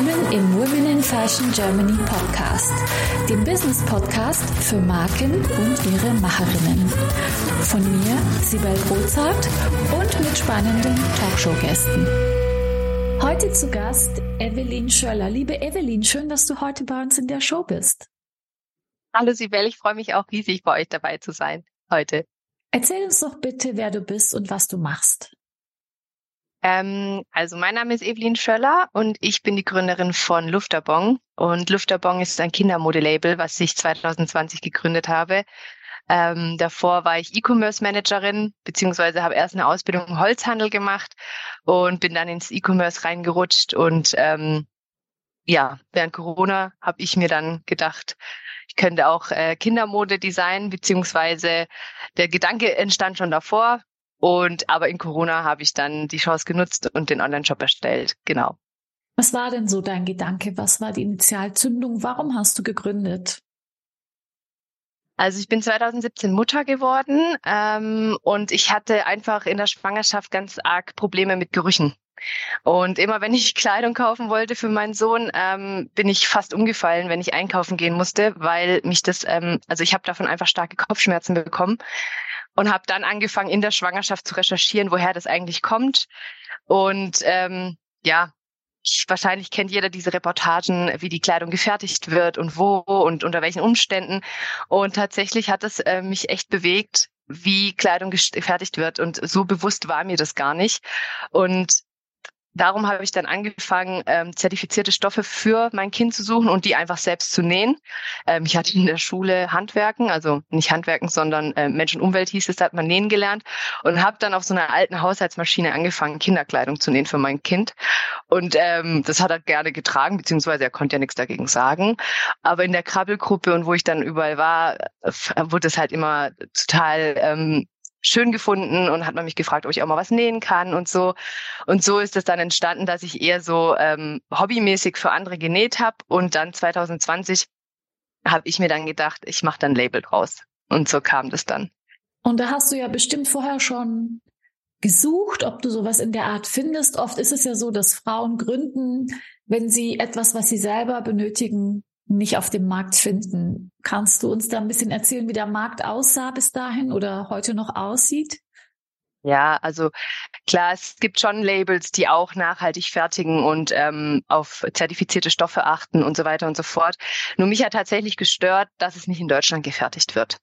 willkommen im Women in Fashion Germany Podcast, dem Business Podcast für Marken und ihre Macherinnen. Von mir, Sibel Rozart und mit spannenden Talkshow-Gästen. Heute zu Gast Evelyn Schöller. Liebe Evelyn, schön, dass du heute bei uns in der Show bist. Hallo Sibel, ich freue mich auch riesig, bei euch dabei zu sein heute. Erzähl uns doch bitte, wer du bist und was du machst. Ähm, also mein Name ist Evelyn Schöller und ich bin die Gründerin von Lufterbong. Und Lufterbong ist ein Kindermodelabel, was ich 2020 gegründet habe. Ähm, davor war ich E-Commerce-Managerin, beziehungsweise habe erst eine Ausbildung im Holzhandel gemacht und bin dann ins E-Commerce reingerutscht. Und ähm, ja, während Corona habe ich mir dann gedacht, ich könnte auch äh, Kindermode designen, beziehungsweise der Gedanke entstand schon davor. Und aber in Corona habe ich dann die Chance genutzt und den Online-Shop erstellt. Genau. Was war denn so dein Gedanke? Was war die Initialzündung? Warum hast du gegründet? Also ich bin 2017 Mutter geworden ähm, und ich hatte einfach in der Schwangerschaft ganz arg Probleme mit Gerüchen. Und immer wenn ich Kleidung kaufen wollte für meinen Sohn, ähm, bin ich fast umgefallen, wenn ich einkaufen gehen musste, weil mich das, ähm, also ich habe davon einfach starke Kopfschmerzen bekommen und habe dann angefangen in der Schwangerschaft zu recherchieren, woher das eigentlich kommt. Und ähm, ja, ich, wahrscheinlich kennt jeder diese Reportagen, wie die Kleidung gefertigt wird und wo und unter welchen Umständen. Und tatsächlich hat es äh, mich echt bewegt, wie Kleidung gefertigt wird. Und so bewusst war mir das gar nicht. Und darum habe ich dann angefangen, ähm, zertifizierte Stoffe für mein Kind zu suchen und die einfach selbst zu nähen. Ähm, ich hatte in der Schule Handwerken, also nicht Handwerken, sondern äh, Mensch und Umwelt hieß es, da hat man nähen gelernt und habe dann auf so einer alten Haushaltsmaschine angefangen, Kinderkleidung zu nähen für mein Kind. Und ähm, das hat er gerne getragen, beziehungsweise er konnte ja nichts dagegen sagen. Aber in der Krabbelgruppe und wo ich dann überall war, äh, wurde es halt immer total ähm, schön gefunden und hat man mich gefragt, ob ich auch mal was nähen kann und so. Und so ist es dann entstanden, dass ich eher so ähm, hobbymäßig für andere genäht habe und dann 2020 habe ich mir dann gedacht, ich mache dann Label draus. Und so kam das dann. Und da hast du ja bestimmt vorher schon gesucht, ob du sowas in der Art findest. Oft ist es ja so, dass Frauen gründen, wenn sie etwas, was sie selber benötigen, nicht auf dem Markt finden. Kannst du uns da ein bisschen erzählen, wie der Markt aussah bis dahin oder heute noch aussieht? Ja, also klar, es gibt schon Labels, die auch nachhaltig fertigen und ähm, auf zertifizierte Stoffe achten und so weiter und so fort. Nur mich hat tatsächlich gestört, dass es nicht in Deutschland gefertigt wird.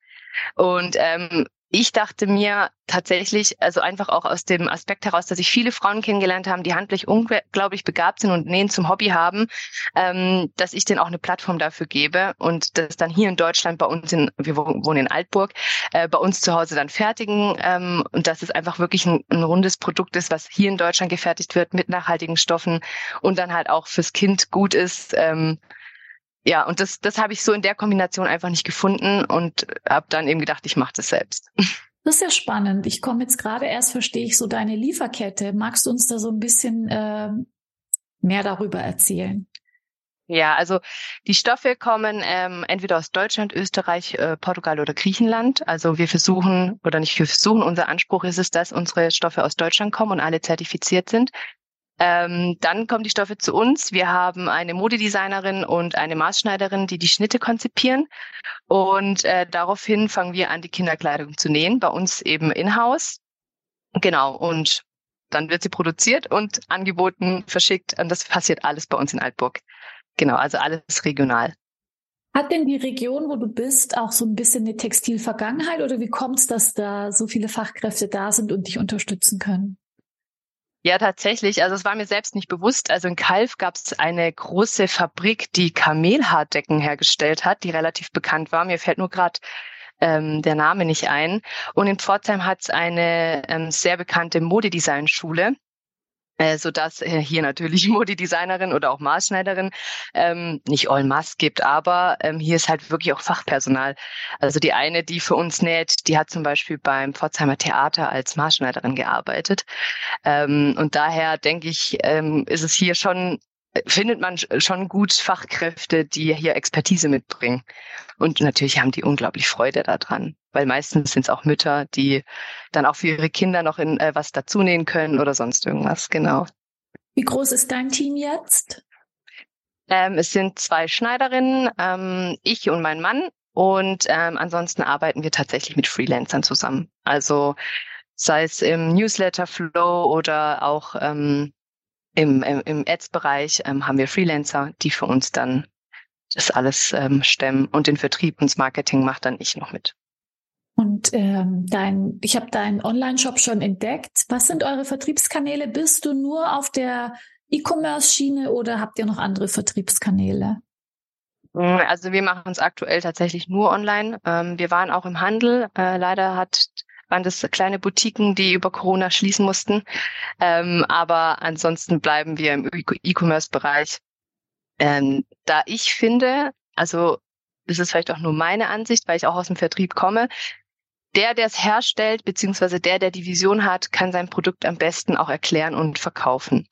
Und ähm, ich dachte mir tatsächlich, also einfach auch aus dem Aspekt heraus, dass ich viele Frauen kennengelernt habe, die handlich unglaublich begabt sind und Nähen zum Hobby haben, ähm, dass ich denen auch eine Plattform dafür gebe und das dann hier in Deutschland bei uns in, wir wohnen in Altburg, äh, bei uns zu Hause dann fertigen ähm, und dass es einfach wirklich ein, ein rundes Produkt ist, was hier in Deutschland gefertigt wird mit nachhaltigen Stoffen und dann halt auch fürs Kind gut ist. Ähm, ja, und das, das habe ich so in der Kombination einfach nicht gefunden und habe dann eben gedacht, ich mache das selbst. Das ist ja spannend. Ich komme jetzt gerade erst, verstehe ich so deine Lieferkette. Magst du uns da so ein bisschen äh, mehr darüber erzählen? Ja, also die Stoffe kommen ähm, entweder aus Deutschland, Österreich, äh, Portugal oder Griechenland. Also wir versuchen, oder nicht wir versuchen, unser Anspruch ist es, dass unsere Stoffe aus Deutschland kommen und alle zertifiziert sind. Ähm, dann kommen die Stoffe zu uns. Wir haben eine Modedesignerin und eine Maßschneiderin, die die Schnitte konzipieren. Und äh, daraufhin fangen wir an, die Kinderkleidung zu nähen, bei uns eben in-house. Genau, und dann wird sie produziert und angeboten, verschickt. Und das passiert alles bei uns in Altburg. Genau, also alles regional. Hat denn die Region, wo du bist, auch so ein bisschen eine Textilvergangenheit oder wie kommt es, dass da so viele Fachkräfte da sind und dich unterstützen können? Ja, tatsächlich. Also es war mir selbst nicht bewusst. Also in Kalf gab es eine große Fabrik, die Kamelhaardecken hergestellt hat, die relativ bekannt war. Mir fällt nur gerade ähm, der Name nicht ein. Und in Pforzheim hat es eine ähm, sehr bekannte Modedesign-Schule äh, so dass äh, hier natürlich Modedesignerin oder auch Maßschneiderin ähm, nicht all masse gibt, aber ähm, hier ist halt wirklich auch Fachpersonal. Also die eine, die für uns näht, die hat zum Beispiel beim Pforzheimer Theater als Maßschneiderin gearbeitet. Ähm, und daher denke ich, ähm, ist es hier schon findet man schon gut Fachkräfte, die hier Expertise mitbringen. Und natürlich haben die unglaublich Freude daran, weil meistens sind es auch Mütter, die dann auch für ihre Kinder noch in äh, was dazu nähen können oder sonst irgendwas, genau. Wie groß ist dein Team jetzt? Ähm, es sind zwei Schneiderinnen, ähm, ich und mein Mann. Und ähm, ansonsten arbeiten wir tatsächlich mit Freelancern zusammen. Also sei es im Newsletter-Flow oder auch ähm, im, im, im Ads-Bereich ähm, haben wir Freelancer, die für uns dann das alles ähm, stemmen und den Vertrieb und das Marketing macht dann ich noch mit. Und ähm, dein, ich habe deinen Online-Shop schon entdeckt. Was sind eure Vertriebskanäle? Bist du nur auf der E-Commerce-Schiene oder habt ihr noch andere Vertriebskanäle? Mm, also wir machen es aktuell tatsächlich nur online. Ähm, wir waren auch im Handel. Äh, leider hat waren das kleine Boutiquen, die über Corona schließen mussten. Ähm, aber ansonsten bleiben wir im E-Commerce-Bereich. Ähm, da ich finde, also das ist vielleicht auch nur meine Ansicht, weil ich auch aus dem Vertrieb komme, der, der es herstellt, beziehungsweise der, der die Vision hat, kann sein Produkt am besten auch erklären und verkaufen.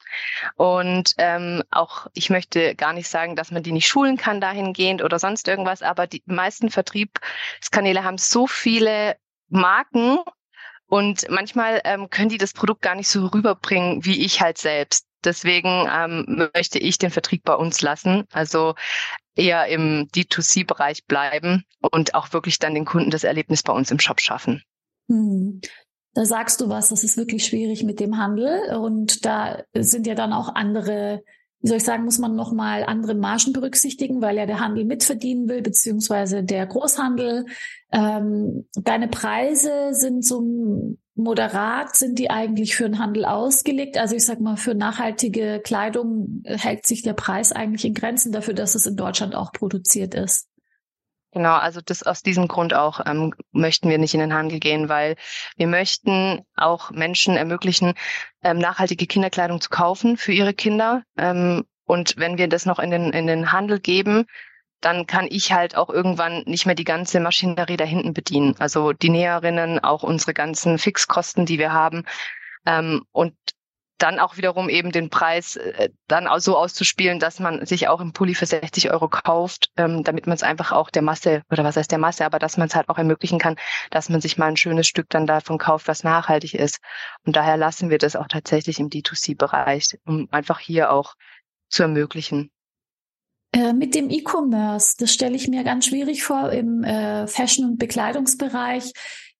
Und ähm, auch, ich möchte gar nicht sagen, dass man die nicht schulen kann dahingehend oder sonst irgendwas, aber die meisten Vertriebskanäle haben so viele Marken und manchmal ähm, können die das Produkt gar nicht so rüberbringen, wie ich halt selbst. Deswegen ähm, möchte ich den Vertrieb bei uns lassen. Also eher im D2C-Bereich bleiben und auch wirklich dann den Kunden das Erlebnis bei uns im Shop schaffen. Hm. Da sagst du was, das ist wirklich schwierig mit dem Handel und da sind ja dann auch andere, wie soll ich sagen, muss man nochmal andere Margen berücksichtigen, weil ja der Handel mitverdienen will, beziehungsweise der Großhandel. Ähm, deine Preise sind so moderat sind die eigentlich für den Handel ausgelegt? Also ich sag mal, für nachhaltige Kleidung hält sich der Preis eigentlich in Grenzen dafür, dass es in Deutschland auch produziert ist. Genau, also das aus diesem Grund auch ähm, möchten wir nicht in den Handel gehen, weil wir möchten auch Menschen ermöglichen, ähm, nachhaltige Kinderkleidung zu kaufen für ihre Kinder. Ähm, und wenn wir das noch in den, in den Handel geben, dann kann ich halt auch irgendwann nicht mehr die ganze Maschinerie da hinten bedienen. Also die Näherinnen, auch unsere ganzen Fixkosten, die wir haben. Ähm, und dann auch wiederum eben den Preis äh, dann auch so auszuspielen, dass man sich auch im Pulli für 60 Euro kauft, ähm, damit man es einfach auch der Masse, oder was heißt der Masse, aber dass man es halt auch ermöglichen kann, dass man sich mal ein schönes Stück dann davon kauft, was nachhaltig ist. Und daher lassen wir das auch tatsächlich im D2C-Bereich, um einfach hier auch zu ermöglichen. Äh, mit dem E-Commerce, das stelle ich mir ganz schwierig vor im äh, Fashion- und Bekleidungsbereich,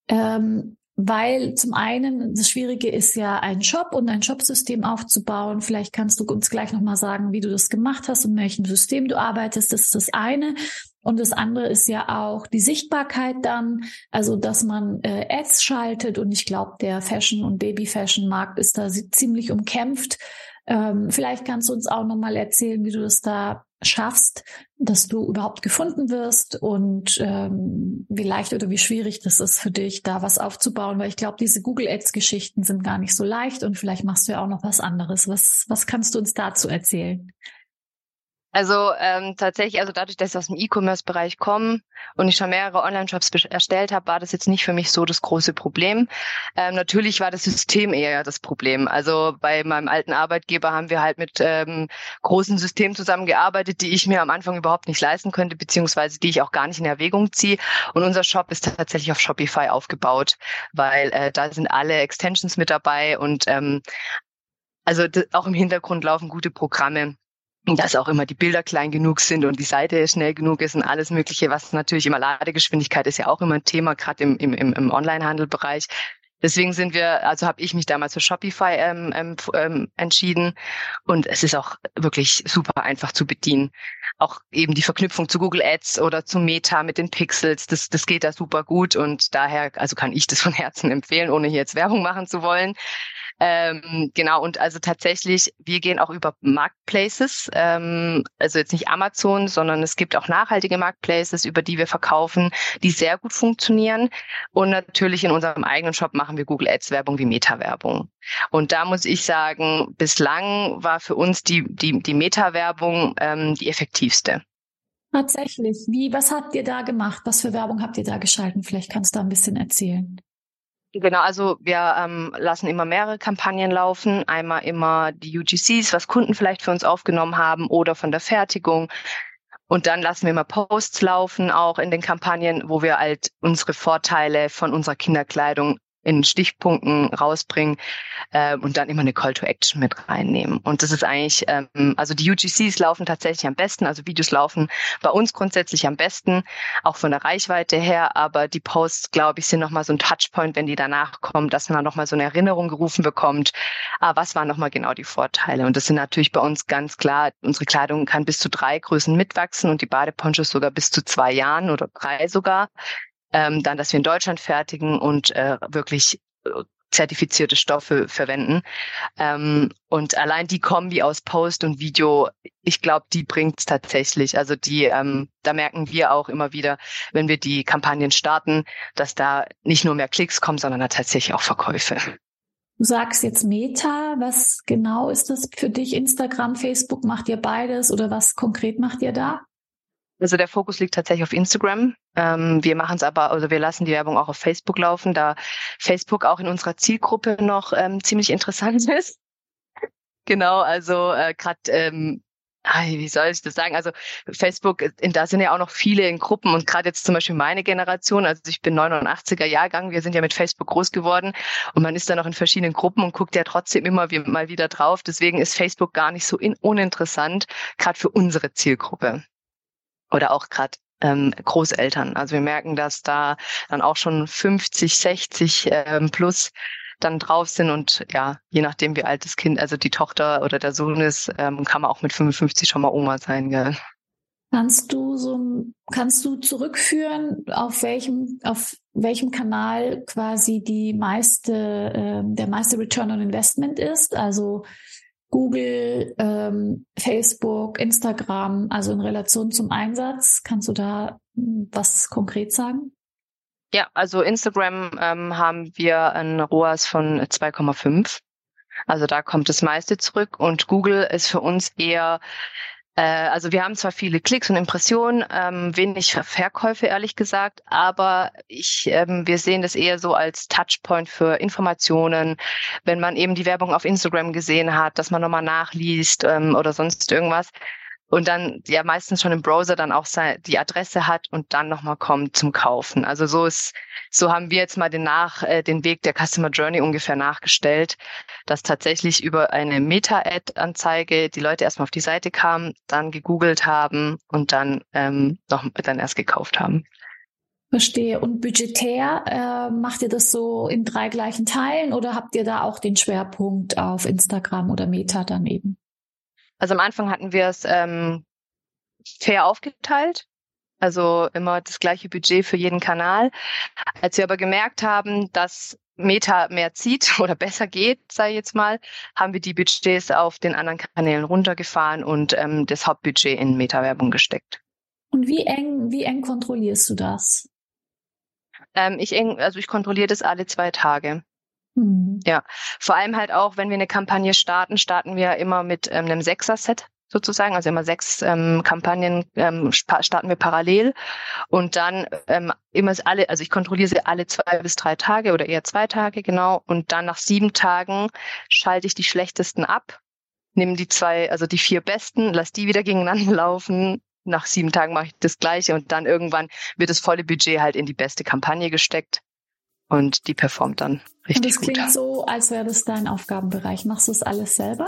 ähm, weil zum einen das Schwierige ist ja, ein Shop und ein Shopsystem aufzubauen. Vielleicht kannst du uns gleich nochmal sagen, wie du das gemacht hast und welchem System du arbeitest. Das ist das eine. Und das andere ist ja auch die Sichtbarkeit dann, also dass man äh, Ads schaltet. Und ich glaube, der Fashion- und Baby-Fashion-Markt ist da ziemlich umkämpft. Ähm, vielleicht kannst du uns auch nochmal erzählen, wie du das da schaffst, dass du überhaupt gefunden wirst und ähm, wie leicht oder wie schwierig das ist für dich, da was aufzubauen, weil ich glaube, diese Google Ads Geschichten sind gar nicht so leicht und vielleicht machst du ja auch noch was anderes. Was, was kannst du uns dazu erzählen? Also ähm, tatsächlich, also dadurch, dass ich aus dem E-Commerce-Bereich komme und ich schon mehrere Online-Shops erstellt habe, war das jetzt nicht für mich so das große Problem. Ähm, natürlich war das System eher das Problem. Also bei meinem alten Arbeitgeber haben wir halt mit ähm, großen Systemen zusammengearbeitet, die ich mir am Anfang überhaupt nicht leisten könnte, beziehungsweise die ich auch gar nicht in Erwägung ziehe. Und unser Shop ist tatsächlich auf Shopify aufgebaut, weil äh, da sind alle Extensions mit dabei und ähm, also auch im Hintergrund laufen gute Programme dass auch immer die Bilder klein genug sind und die Seite schnell genug ist und alles Mögliche, was natürlich immer Ladegeschwindigkeit ist ja auch immer ein Thema, gerade im, im, im Onlinehandelbereich. Deswegen sind wir, also habe ich mich damals für Shopify ähm, ähm, ähm, entschieden und es ist auch wirklich super einfach zu bedienen. Auch eben die Verknüpfung zu Google Ads oder zu Meta mit den Pixels, das, das geht da super gut und daher, also kann ich das von Herzen empfehlen, ohne hier jetzt Werbung machen zu wollen. Ähm, genau, und also tatsächlich, wir gehen auch über Marketplaces, ähm, also jetzt nicht Amazon, sondern es gibt auch nachhaltige Marketplaces, über die wir verkaufen, die sehr gut funktionieren. Und natürlich in unserem eigenen Shop machen wir Google Ads Werbung wie Meta-Werbung. Und da muss ich sagen, bislang war für uns die, die, die Meta-Werbung ähm, die effektivste. Tatsächlich. Wie, was habt ihr da gemacht? Was für Werbung habt ihr da geschalten? Vielleicht kannst du da ein bisschen erzählen. Genau, also wir ähm, lassen immer mehrere Kampagnen laufen. Einmal immer die UGCs, was Kunden vielleicht für uns aufgenommen haben oder von der Fertigung. Und dann lassen wir immer Posts laufen, auch in den Kampagnen, wo wir halt unsere Vorteile von unserer Kinderkleidung in Stichpunkten rausbringen äh, und dann immer eine Call to Action mit reinnehmen. Und das ist eigentlich, ähm, also die UGCs laufen tatsächlich am besten, also Videos laufen bei uns grundsätzlich am besten, auch von der Reichweite her, aber die Posts, glaube ich, sind nochmal so ein Touchpoint, wenn die danach kommen, dass man nochmal so eine Erinnerung gerufen bekommt, ah, was waren nochmal genau die Vorteile. Und das sind natürlich bei uns ganz klar, unsere Kleidung kann bis zu drei Größen mitwachsen und die Badeponchos sogar bis zu zwei Jahren oder drei sogar ähm, dann, dass wir in Deutschland fertigen und äh, wirklich äh, zertifizierte Stoffe verwenden. Ähm, und allein die Kombi aus Post und Video, ich glaube, die bringt's tatsächlich. Also die, ähm, da merken wir auch immer wieder, wenn wir die Kampagnen starten, dass da nicht nur mehr Klicks kommen, sondern da tatsächlich auch Verkäufe. Du sagst jetzt Meta, was genau ist das für dich? Instagram, Facebook, macht ihr beides oder was konkret macht ihr da? Also der Fokus liegt tatsächlich auf Instagram. Ähm, wir machen es aber, also wir lassen die Werbung auch auf Facebook laufen, da Facebook auch in unserer Zielgruppe noch ähm, ziemlich interessant ist. genau, also äh, gerade ähm, wie soll ich das sagen? Also Facebook, da sind ja auch noch viele in Gruppen und gerade jetzt zum Beispiel meine Generation, also ich bin 89er Jahrgang, wir sind ja mit Facebook groß geworden und man ist da noch in verschiedenen Gruppen und guckt ja trotzdem immer mal wieder drauf. Deswegen ist Facebook gar nicht so uninteressant, gerade für unsere Zielgruppe oder auch gerade ähm, Großeltern. Also wir merken, dass da dann auch schon 50, 60 ähm, plus dann drauf sind und ja, je nachdem wie alt das Kind, also die Tochter oder der Sohn ist, ähm, kann man auch mit 55 schon mal Oma sein, gell? Kannst du so, kannst du zurückführen, auf welchem, auf welchem Kanal quasi die meiste, äh, der meiste Return on Investment ist? Also Google, ähm, Facebook, Instagram, also in Relation zum Einsatz. Kannst du da hm, was konkret sagen? Ja, also Instagram ähm, haben wir ein ROAS von 2,5. Also da kommt das meiste zurück und Google ist für uns eher also wir haben zwar viele Klicks und Impressionen, ähm, wenig Verkäufe ehrlich gesagt, aber ich, ähm, wir sehen das eher so als Touchpoint für Informationen, wenn man eben die Werbung auf Instagram gesehen hat, dass man nochmal nachliest ähm, oder sonst irgendwas und dann ja meistens schon im Browser dann auch die Adresse hat und dann nochmal kommt zum Kaufen. Also so ist, so haben wir jetzt mal den nach, äh, den Weg der Customer Journey ungefähr nachgestellt, dass tatsächlich über eine Meta-Ad-Anzeige die Leute erstmal auf die Seite kamen, dann gegoogelt haben und dann ähm, noch dann erst gekauft haben. Verstehe. Und budgetär äh, macht ihr das so in drei gleichen Teilen oder habt ihr da auch den Schwerpunkt auf Instagram oder Meta daneben? Also am Anfang hatten wir es ähm, fair aufgeteilt, also immer das gleiche Budget für jeden Kanal. Als wir aber gemerkt haben, dass Meta mehr zieht oder besser geht, sei jetzt mal, haben wir die Budgets auf den anderen Kanälen runtergefahren und ähm, das Hauptbudget in Meta-Werbung gesteckt. Und wie eng, wie eng kontrollierst du das? Ähm, ich eng, also ich kontrolliere das alle zwei Tage. Mhm. Ja, vor allem halt auch, wenn wir eine Kampagne starten, starten wir immer mit ähm, einem Sechser-Set sozusagen, also immer sechs ähm, Kampagnen ähm, starten wir parallel und dann ähm, immer alle, also ich kontrolliere sie alle zwei bis drei Tage oder eher zwei Tage genau und dann nach sieben Tagen schalte ich die schlechtesten ab, nehme die zwei, also die vier besten, lass die wieder gegeneinander laufen. Nach sieben Tagen mache ich das Gleiche und dann irgendwann wird das volle Budget halt in die beste Kampagne gesteckt und die performt dann richtig gut. Und das klingt gut. so, als wäre das dein Aufgabenbereich. Machst du das alles selber?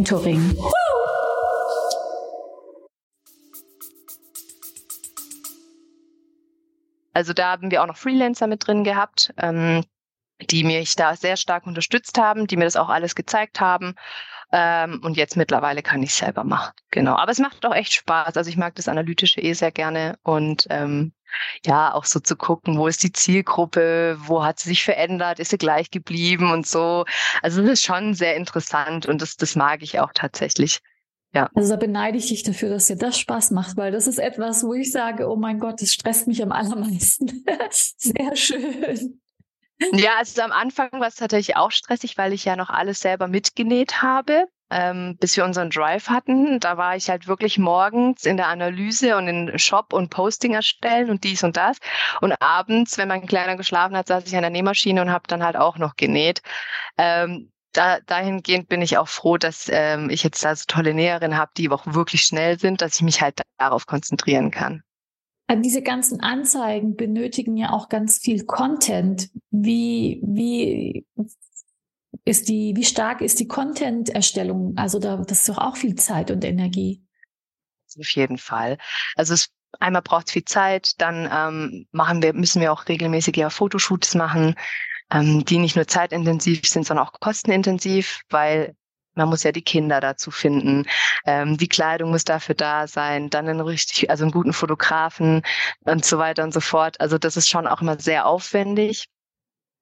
mentoring. Also da haben wir auch noch Freelancer mit drin gehabt. Ähm, die mich da sehr stark unterstützt haben, die mir das auch alles gezeigt haben. Ähm, und jetzt mittlerweile kann ich selber machen. Genau. Aber es macht auch echt Spaß. Also ich mag das Analytische eh sehr gerne und ähm, ja, auch so zu gucken, wo ist die Zielgruppe, wo hat sie sich verändert, ist sie gleich geblieben und so. Also das ist schon sehr interessant und das, das mag ich auch tatsächlich. Ja. Also da beneide ich dich dafür, dass dir das Spaß macht, weil das ist etwas, wo ich sage, oh mein Gott, das stresst mich am allermeisten. Sehr schön. Ja, also am Anfang war es tatsächlich auch stressig, weil ich ja noch alles selber mitgenäht habe, ähm, bis wir unseren Drive hatten. Da war ich halt wirklich morgens in der Analyse und in Shop und Posting erstellen und dies und das. Und abends, wenn mein Kleiner geschlafen hat, saß ich an der Nähmaschine und habe dann halt auch noch genäht. Ähm, da, dahingehend bin ich auch froh, dass ähm, ich jetzt da so tolle Näherinnen habe, die auch wirklich schnell sind, dass ich mich halt darauf konzentrieren kann. Also diese ganzen Anzeigen benötigen ja auch ganz viel Content. Wie, wie ist die, wie stark ist die Content-Erstellung? Also da, das ist doch auch viel Zeit und Energie. Auf jeden Fall. Also es einmal braucht es viel Zeit, dann ähm, machen wir, müssen wir auch regelmäßig ja Fotoshoots machen ähm, die nicht nur zeitintensiv sind, sondern auch kostenintensiv, weil man muss ja die Kinder dazu finden. Ähm, die Kleidung muss dafür da sein, dann einen richtig, also einen guten Fotografen und so weiter und so fort. Also das ist schon auch immer sehr aufwendig.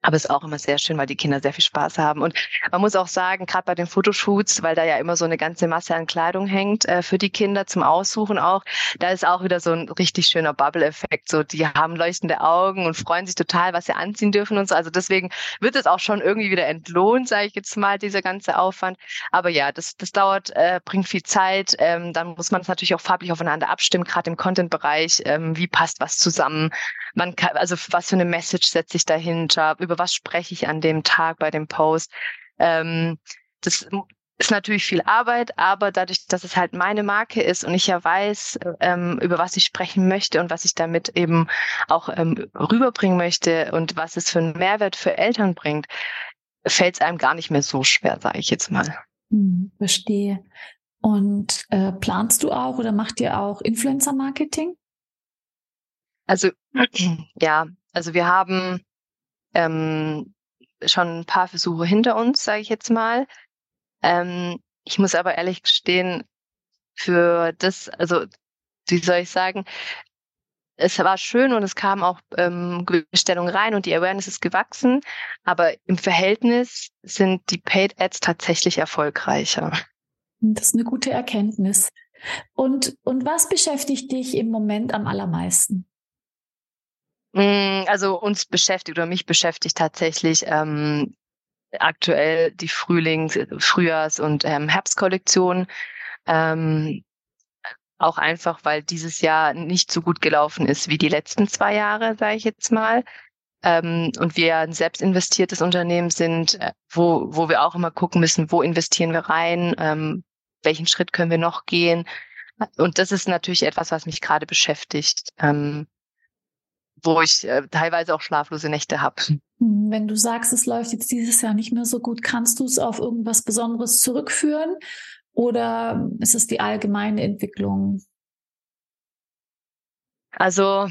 Aber es ist auch immer sehr schön, weil die Kinder sehr viel Spaß haben. Und man muss auch sagen, gerade bei den Fotoshoots, weil da ja immer so eine ganze Masse an Kleidung hängt äh, für die Kinder zum Aussuchen auch, da ist auch wieder so ein richtig schöner Bubble-Effekt. So, die haben leuchtende Augen und freuen sich total, was sie anziehen dürfen und so. Also deswegen wird es auch schon irgendwie wieder entlohnt, sage ich jetzt mal, dieser ganze Aufwand. Aber ja, das, das dauert, äh, bringt viel Zeit. Ähm, dann muss man es natürlich auch farblich aufeinander abstimmen, gerade im Content-Bereich. Ähm, wie passt was zusammen? Man kann, also was für eine Message setze ich dahinter? Über was spreche ich an dem Tag bei dem Post? Ähm, das ist natürlich viel Arbeit, aber dadurch, dass es halt meine Marke ist und ich ja weiß, ähm, über was ich sprechen möchte und was ich damit eben auch ähm, rüberbringen möchte und was es für einen Mehrwert für Eltern bringt, fällt es einem gar nicht mehr so schwer, sage ich jetzt mal. Hm, verstehe. Und äh, planst du auch oder macht ihr auch Influencer-Marketing? Also ja, also wir haben ähm, schon ein paar Versuche hinter uns, sage ich jetzt mal. Ähm, ich muss aber ehrlich gestehen, für das, also wie soll ich sagen, es war schön und es kam auch ähm, Bestellungen rein und die Awareness ist gewachsen, aber im Verhältnis sind die Paid Ads tatsächlich erfolgreicher. Das ist eine gute Erkenntnis. Und, und was beschäftigt dich im Moment am allermeisten? Mm, also uns beschäftigt oder mich beschäftigt tatsächlich ähm, aktuell die Frühlings-, Frühjahrs- und ähm, Herbstkollektion. Ähm, auch einfach, weil dieses Jahr nicht so gut gelaufen ist wie die letzten zwei Jahre, sage ich jetzt mal. Ähm, und wir ein selbst investiertes Unternehmen sind, äh, wo, wo wir auch immer gucken müssen, wo investieren wir rein, ähm, welchen Schritt können wir noch gehen. Und das ist natürlich etwas, was mich gerade beschäftigt. Ähm, wo ich äh, teilweise auch schlaflose Nächte habe. Wenn du sagst, es läuft jetzt dieses Jahr nicht mehr so gut, kannst du es auf irgendwas Besonderes zurückführen oder ist es die allgemeine Entwicklung? Also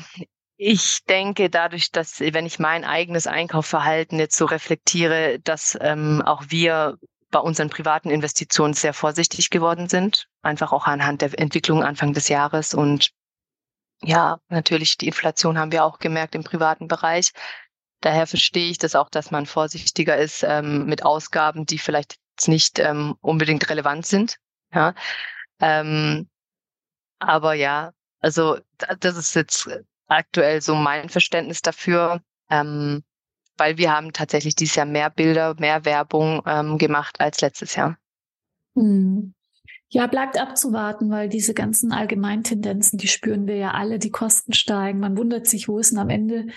ich denke dadurch, dass wenn ich mein eigenes Einkaufsverhalten jetzt so reflektiere, dass ähm, auch wir bei unseren privaten Investitionen sehr vorsichtig geworden sind, einfach auch anhand der Entwicklung Anfang des Jahres und ja, natürlich, die Inflation haben wir auch gemerkt im privaten Bereich. Daher verstehe ich das auch, dass man vorsichtiger ist ähm, mit Ausgaben, die vielleicht nicht ähm, unbedingt relevant sind. Ja. Ähm, aber ja, also das ist jetzt aktuell so mein Verständnis dafür, ähm, weil wir haben tatsächlich dieses Jahr mehr Bilder, mehr Werbung ähm, gemacht als letztes Jahr. Hm. Ja, bleibt abzuwarten, weil diese ganzen Allgemeintendenzen, die spüren wir ja alle, die Kosten steigen. Man wundert sich, wo ist denn am Ende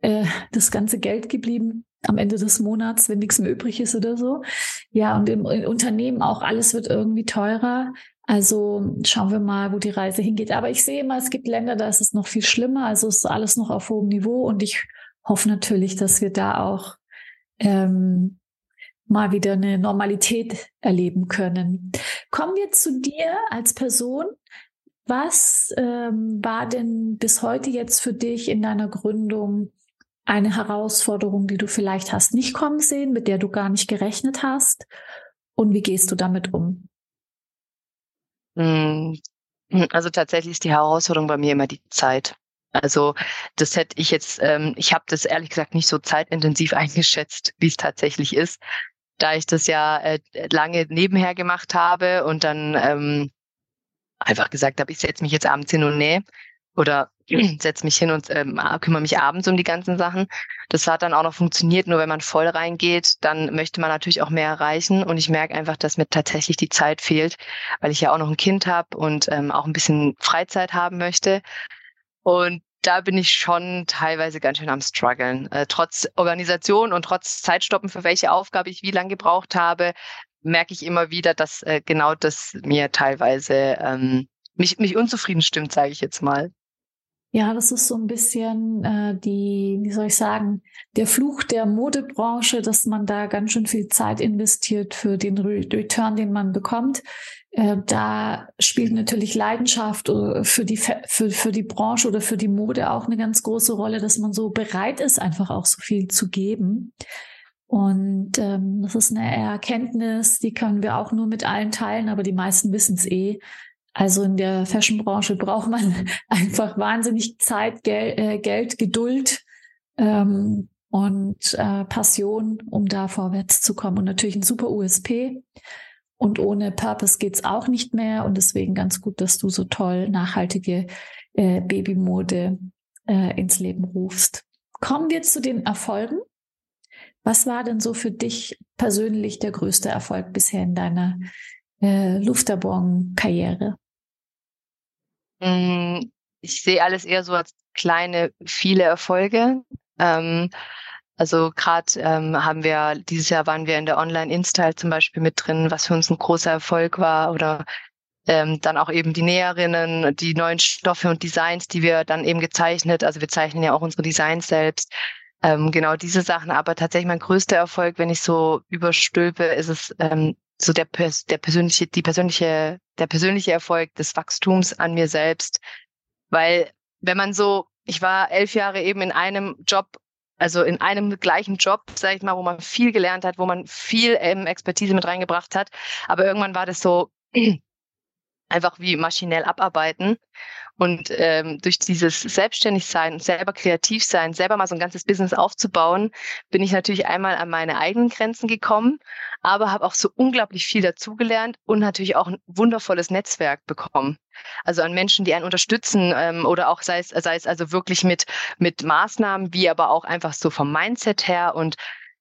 äh, das ganze Geld geblieben, am Ende des Monats, wenn nichts mehr übrig ist oder so. Ja, und im, im Unternehmen auch, alles wird irgendwie teurer. Also schauen wir mal, wo die Reise hingeht. Aber ich sehe mal, es gibt Länder, da ist es noch viel schlimmer. Also ist alles noch auf hohem Niveau. Und ich hoffe natürlich, dass wir da auch ähm, mal wieder eine Normalität erleben können. Kommen wir zu dir als Person. Was ähm, war denn bis heute jetzt für dich in deiner Gründung eine Herausforderung, die du vielleicht hast nicht kommen sehen, mit der du gar nicht gerechnet hast? Und wie gehst du damit um? Hm, also tatsächlich ist die Herausforderung bei mir immer die Zeit. Also das hätte ich jetzt, ähm, ich habe das ehrlich gesagt nicht so zeitintensiv eingeschätzt, wie es tatsächlich ist, da ich das ja äh, lange nebenher gemacht habe und dann ähm, einfach gesagt habe, ich setze mich jetzt abends hin und nähe oder setze mich hin und ähm, kümmere mich abends um die ganzen Sachen. Das hat dann auch noch funktioniert, nur wenn man voll reingeht, dann möchte man natürlich auch mehr erreichen und ich merke einfach, dass mir tatsächlich die Zeit fehlt, weil ich ja auch noch ein Kind habe und ähm, auch ein bisschen Freizeit haben möchte. Und da bin ich schon teilweise ganz schön am struggeln. Äh, trotz Organisation und trotz Zeitstoppen, für welche Aufgabe ich wie lange gebraucht habe, merke ich immer wieder, dass äh, genau das mir teilweise ähm, mich, mich unzufrieden stimmt, sage ich jetzt mal. Ja, das ist so ein bisschen äh, die, wie soll ich sagen, der Fluch der Modebranche, dass man da ganz schön viel Zeit investiert für den Return, den man bekommt. Äh, da spielt natürlich Leidenschaft äh, für die, für, für die Branche oder für die Mode auch eine ganz große Rolle, dass man so bereit ist, einfach auch so viel zu geben. Und ähm, das ist eine Erkenntnis, die können wir auch nur mit allen teilen, aber die meisten wissen es eh. Also in der Fashionbranche braucht man einfach wahnsinnig Zeit, Gel äh, Geld, Geduld ähm, und äh, Passion, um da vorwärts zu kommen. Und natürlich ein super USP. Und ohne Purpose geht's auch nicht mehr. Und deswegen ganz gut, dass du so toll nachhaltige äh, Babymode äh, ins Leben rufst. Kommen wir zu den Erfolgen. Was war denn so für dich persönlich der größte Erfolg bisher in deiner äh, Luftabon-Karriere? Mm, ich sehe alles eher so als kleine, viele Erfolge. Ähm, also gerade ähm, haben wir, dieses Jahr waren wir in der Online-Install zum Beispiel mit drin, was für uns ein großer Erfolg war. Oder ähm, dann auch eben die Näherinnen, die neuen Stoffe und Designs, die wir dann eben gezeichnet. Also wir zeichnen ja auch unsere Designs selbst. Ähm, genau diese Sachen. Aber tatsächlich mein größter Erfolg, wenn ich so überstülpe, ist es ähm, so der, der persönliche, die persönliche, der persönliche Erfolg des Wachstums an mir selbst. Weil wenn man so, ich war elf Jahre eben in einem Job, also in einem gleichen Job, sag ich mal, wo man viel gelernt hat, wo man viel ähm, Expertise mit reingebracht hat. Aber irgendwann war das so einfach wie maschinell abarbeiten. Und ähm, durch dieses Selbstständigsein, selber kreativ sein, selber mal so ein ganzes Business aufzubauen, bin ich natürlich einmal an meine eigenen Grenzen gekommen, aber habe auch so unglaublich viel dazugelernt und natürlich auch ein wundervolles Netzwerk bekommen. Also an Menschen, die einen unterstützen ähm, oder auch sei es, sei es also wirklich mit, mit Maßnahmen, wie aber auch einfach so vom Mindset her und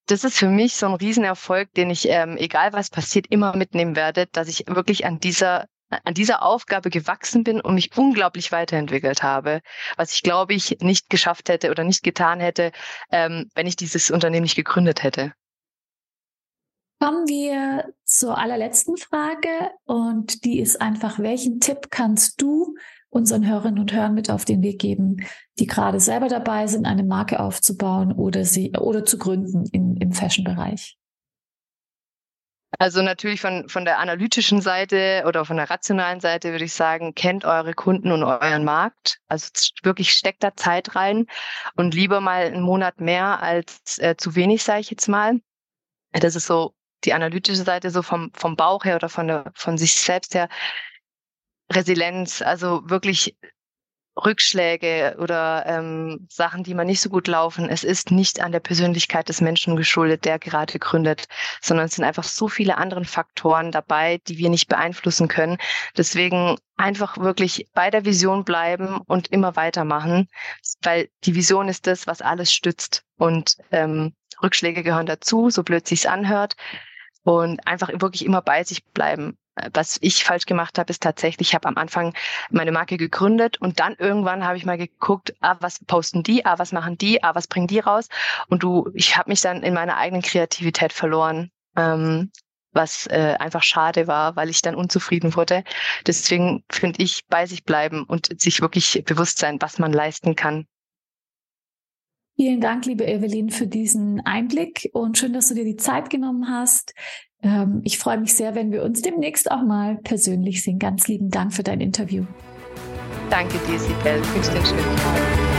das ist für mich so ein Riesenerfolg, den ich, ähm, egal was passiert, immer mitnehmen werde, dass ich wirklich an dieser an dieser Aufgabe gewachsen bin und mich unglaublich weiterentwickelt habe, was ich glaube ich nicht geschafft hätte oder nicht getan hätte, ähm, wenn ich dieses Unternehmen nicht gegründet hätte. Kommen wir zur allerletzten Frage und die ist einfach, welchen Tipp kannst du unseren Hörerinnen und Hörern mit auf den Weg geben, die gerade selber dabei sind, eine Marke aufzubauen oder sie oder zu gründen in, im Fashion-Bereich? Also natürlich von, von der analytischen Seite oder von der rationalen Seite würde ich sagen, kennt eure Kunden und euren Markt. Also wirklich steckt da Zeit rein und lieber mal einen Monat mehr als äh, zu wenig, sage ich jetzt mal. Das ist so die analytische Seite, so vom, vom Bauch her oder von, der, von sich selbst her. Resilienz, also wirklich Rückschläge oder ähm, Sachen, die man nicht so gut laufen. Es ist nicht an der Persönlichkeit des Menschen geschuldet, der gerade gründet, sondern es sind einfach so viele andere Faktoren dabei, die wir nicht beeinflussen können. Deswegen einfach wirklich bei der Vision bleiben und immer weitermachen, weil die Vision ist das, was alles stützt. Und ähm, Rückschläge gehören dazu, so blöd sich's anhört. Und einfach wirklich immer bei sich bleiben was ich falsch gemacht habe, ist tatsächlich, ich habe am Anfang meine Marke gegründet und dann irgendwann habe ich mal geguckt, ah, was posten die, ah, was machen die, ah, was bringen die raus? Und du, ich habe mich dann in meiner eigenen Kreativität verloren, ähm, was äh, einfach schade war, weil ich dann unzufrieden wurde. Deswegen finde ich, bei sich bleiben und sich wirklich bewusst sein, was man leisten kann. Vielen Dank, liebe Evelyn, für diesen Einblick und schön, dass du dir die Zeit genommen hast. Ähm, ich freue mich sehr, wenn wir uns demnächst auch mal persönlich sehen. Ganz lieben Dank für dein Interview. Danke dir, Sibel. Ich wünsche dir einen schönen Tag.